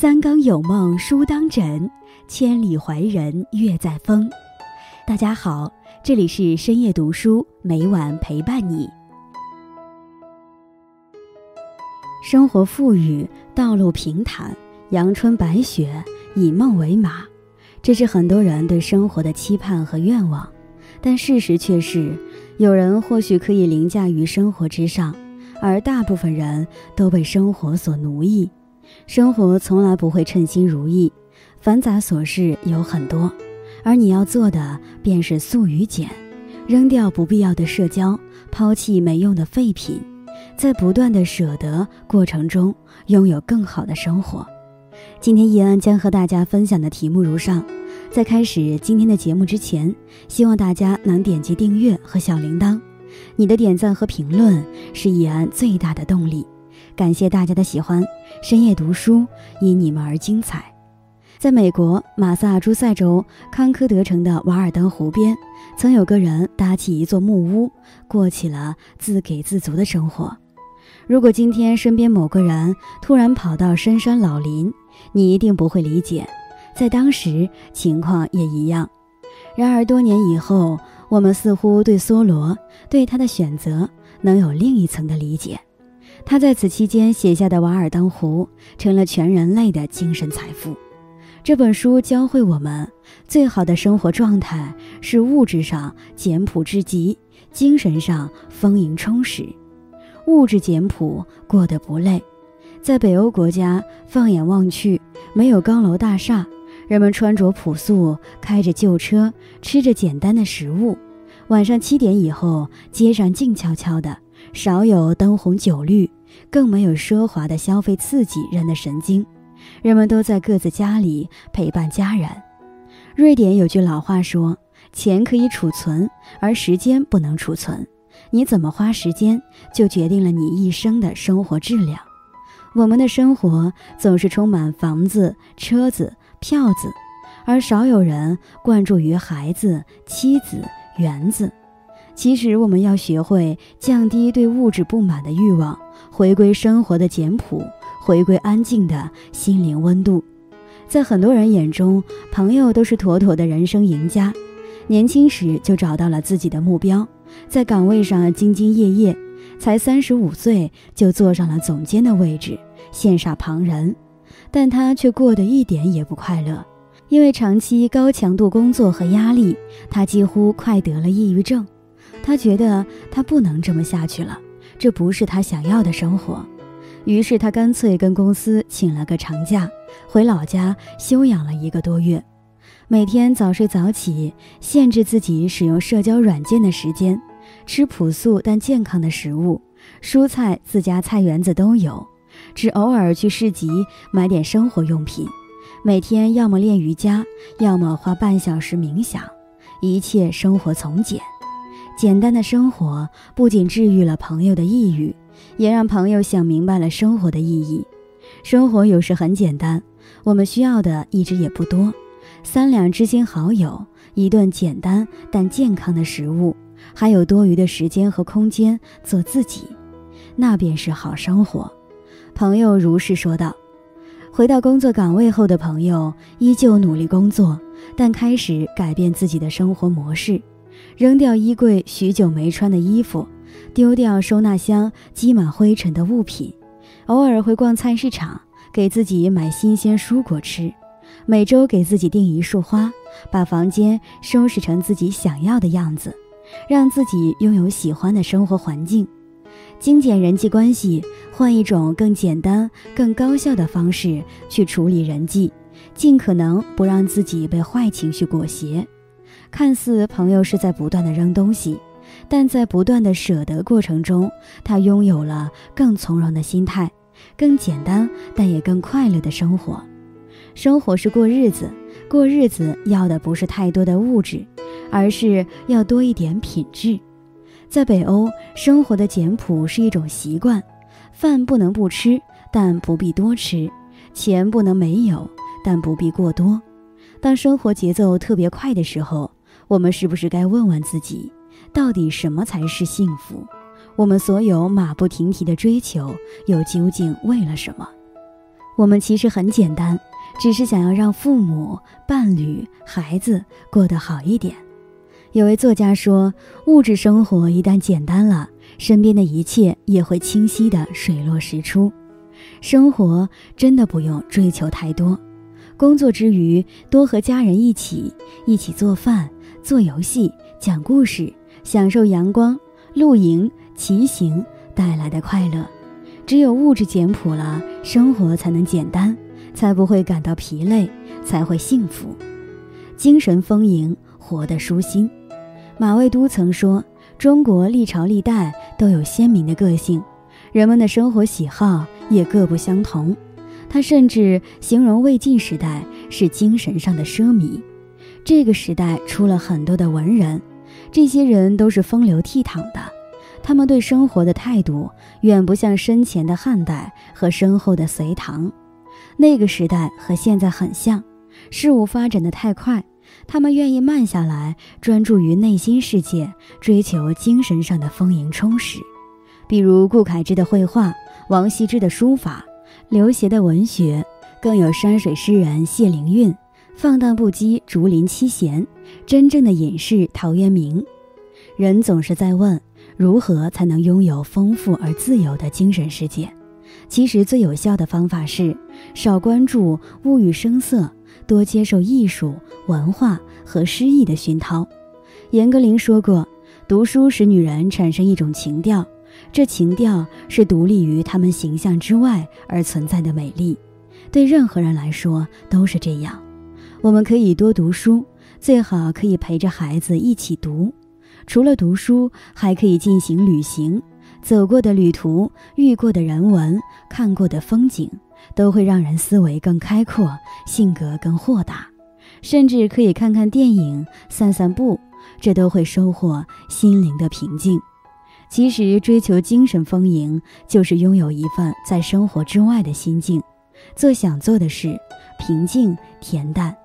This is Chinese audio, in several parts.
三更有梦书当枕，千里怀人月在风。大家好，这里是深夜读书，每晚陪伴你。生活富裕，道路平坦，阳春白雪，以梦为马，这是很多人对生活的期盼和愿望。但事实却是，有人或许可以凌驾于生活之上，而大部分人都被生活所奴役。生活从来不会称心如意，繁杂琐事有很多，而你要做的便是素与简，扔掉不必要的社交，抛弃没用的废品，在不断的舍得过程中，拥有更好的生活。今天易安将和大家分享的题目如上。在开始今天的节目之前，希望大家能点击订阅和小铃铛，你的点赞和评论是易安最大的动力。感谢大家的喜欢，深夜读书因你们而精彩。在美国马萨诸塞州康科德城的瓦尔登湖边，曾有个人搭起一座木屋，过起了自给自足的生活。如果今天身边某个人突然跑到深山老林，你一定不会理解。在当时，情况也一样。然而多年以后，我们似乎对梭罗对他的选择能有另一层的理解。他在此期间写下的《瓦尔登湖》成了全人类的精神财富。这本书教会我们，最好的生活状态是物质上简朴至极，精神上丰盈充实。物质简朴，过得不累。在北欧国家，放眼望去，没有高楼大厦。人们穿着朴素，开着旧车，吃着简单的食物。晚上七点以后，街上静悄悄的，少有灯红酒绿，更没有奢华的消费刺激人的神经。人们都在各自家里陪伴家人。瑞典有句老话说：“钱可以储存，而时间不能储存。你怎么花时间，就决定了你一生的生活质量。”我们的生活总是充满房子、车子。票子，而少有人关注于孩子、妻子、园子。其实，我们要学会降低对物质不满的欲望，回归生活的简朴，回归安静的心灵温度。在很多人眼中，朋友都是妥妥的人生赢家，年轻时就找到了自己的目标，在岗位上兢兢业业，才三十五岁就坐上了总监的位置，羡煞旁人。但他却过得一点也不快乐，因为长期高强度工作和压力，他几乎快得了抑郁症。他觉得他不能这么下去了，这不是他想要的生活。于是他干脆跟公司请了个长假，回老家休养了一个多月，每天早睡早起，限制自己使用社交软件的时间，吃朴素但健康的食物，蔬菜自家菜园子都有。只偶尔去市集买点生活用品，每天要么练瑜伽，要么花半小时冥想，一切生活从简。简单的生活不仅治愈了朋友的抑郁，也让朋友想明白了生活的意义。生活有时很简单，我们需要的一直也不多，三两知心好友，一顿简单但健康的食物，还有多余的时间和空间做自己，那便是好生活。朋友如是说道。回到工作岗位后的朋友依旧努力工作，但开始改变自己的生活模式，扔掉衣柜许久没穿的衣服，丢掉收纳箱积满灰尘的物品，偶尔会逛菜市场，给自己买新鲜蔬果吃，每周给自己订一束花，把房间收拾成自己想要的样子，让自己拥有喜欢的生活环境。精简人际关系，换一种更简单、更高效的方式去处理人际，尽可能不让自己被坏情绪裹挟。看似朋友是在不断的扔东西，但在不断的舍得过程中，他拥有了更从容的心态，更简单但也更快乐的生活。生活是过日子，过日子要的不是太多的物质，而是要多一点品质。在北欧，生活的简朴是一种习惯，饭不能不吃，但不必多吃；钱不能没有，但不必过多。当生活节奏特别快的时候，我们是不是该问问自己，到底什么才是幸福？我们所有马不停蹄的追求，又究竟为了什么？我们其实很简单，只是想要让父母、伴侣、孩子过得好一点。有位作家说，物质生活一旦简单了，身边的一切也会清晰的水落石出。生活真的不用追求太多，工作之余多和家人一起一起做饭、做游戏、讲故事，享受阳光、露营、骑行带来的快乐。只有物质简朴了，生活才能简单，才不会感到疲累，才会幸福，精神丰盈，活得舒心。马未都曾说：“中国历朝历代都有鲜明的个性，人们的生活喜好也各不相同。”他甚至形容魏晋时代是精神上的奢靡。这个时代出了很多的文人，这些人都是风流倜傥的，他们对生活的态度远不像身前的汉代和身后的隋唐。那个时代和现在很像，事物发展的太快。他们愿意慢下来，专注于内心世界，追求精神上的丰盈充实。比如顾恺之的绘画，王羲之的书法，刘勰的文学，更有山水诗人谢灵运，放荡不羁竹林七贤，真正的隐士陶渊明。人总是在问，如何才能拥有丰富而自由的精神世界？其实最有效的方法是，少关注物欲声色。多接受艺术、文化和诗意的熏陶。严歌苓说过：“读书使女人产生一种情调，这情调是独立于他们形象之外而存在的美丽。对任何人来说都是这样。我们可以多读书，最好可以陪着孩子一起读。除了读书，还可以进行旅行，走过的旅途、遇过的人文、看过的风景。”都会让人思维更开阔，性格更豁达，甚至可以看看电影、散散步，这都会收获心灵的平静。其实，追求精神丰盈，就是拥有一份在生活之外的心境，做想做的事，平静恬淡。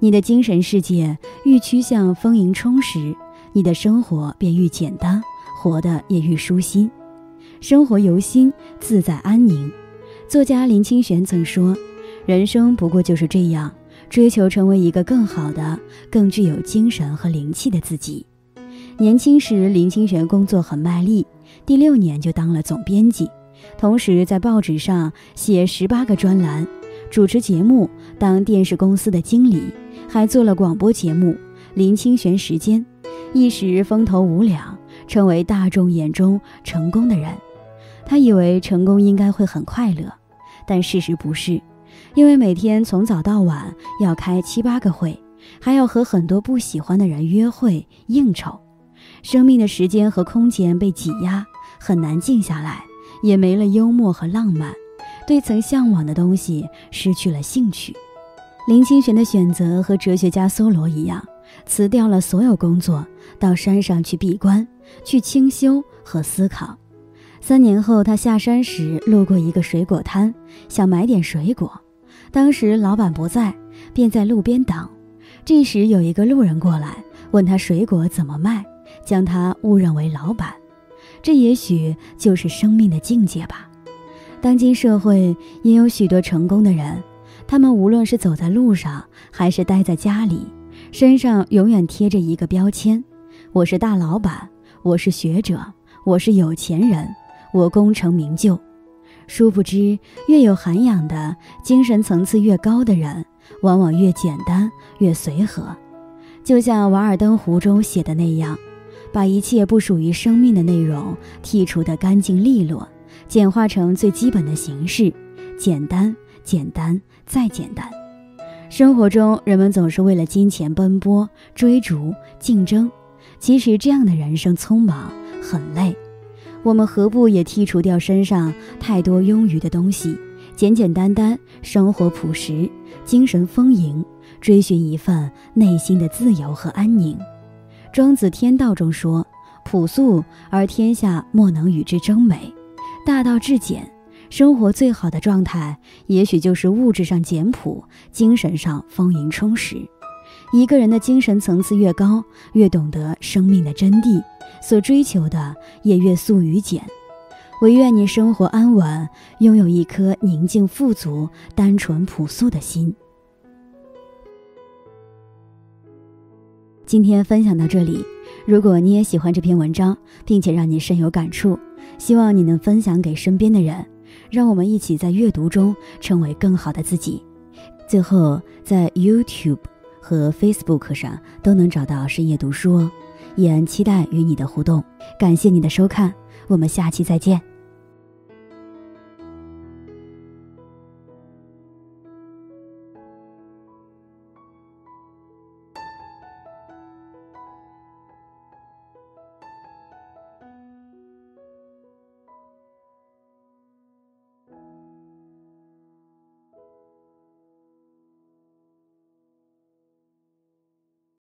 你的精神世界愈趋向丰盈充实，你的生活便愈简单，活得也愈舒心，生活由心，自在安宁。作家林清玄曾说：“人生不过就是这样，追求成为一个更好的、更具有精神和灵气的自己。”年轻时，林清玄工作很卖力，第六年就当了总编辑，同时在报纸上写十八个专栏，主持节目，当电视公司的经理，还做了广播节目《林清玄时间》，一时风头无两，成为大众眼中成功的人。他以为成功应该会很快乐，但事实不是，因为每天从早到晚要开七八个会，还要和很多不喜欢的人约会应酬，生命的时间和空间被挤压，很难静下来，也没了幽默和浪漫，对曾向往的东西失去了兴趣。林清玄的选择和哲学家梭罗一样，辞掉了所有工作，到山上去闭关，去清修和思考。三年后，他下山时路过一个水果摊，想买点水果。当时老板不在，便在路边等。这时有一个路人过来，问他水果怎么卖，将他误认为老板。这也许就是生命的境界吧。当今社会也有许多成功的人，他们无论是走在路上，还是待在家里，身上永远贴着一个标签：我是大老板，我是学者，我是有钱人。我功成名就，殊不知，越有涵养的精神层次越高的人，往往越简单越随和。就像《瓦尔登湖》中写的那样，把一切不属于生命的内容剔除得干净利落，简化成最基本的形式，简单，简单，再简单。生活中，人们总是为了金钱奔波、追逐、竞争，其实这样的人生匆忙，很累。我们何不也剔除掉身上太多庸余的东西，简简单单，生活朴实，精神丰盈，追寻一份内心的自由和安宁。庄子《天道》中说：“朴素而天下莫能与之争美。”大道至简，生活最好的状态，也许就是物质上简朴，精神上丰盈充实。一个人的精神层次越高，越懂得生命的真谛。所追求的也越素与简，唯愿你生活安稳，拥有一颗宁静、富足、单纯、朴素的心。今天分享到这里，如果你也喜欢这篇文章，并且让你深有感触，希望你能分享给身边的人，让我们一起在阅读中成为更好的自己。最后，在 YouTube 和 Facebook 上都能找到深夜读书哦，也期待与你的互动。感谢你的收看，我们下期再见。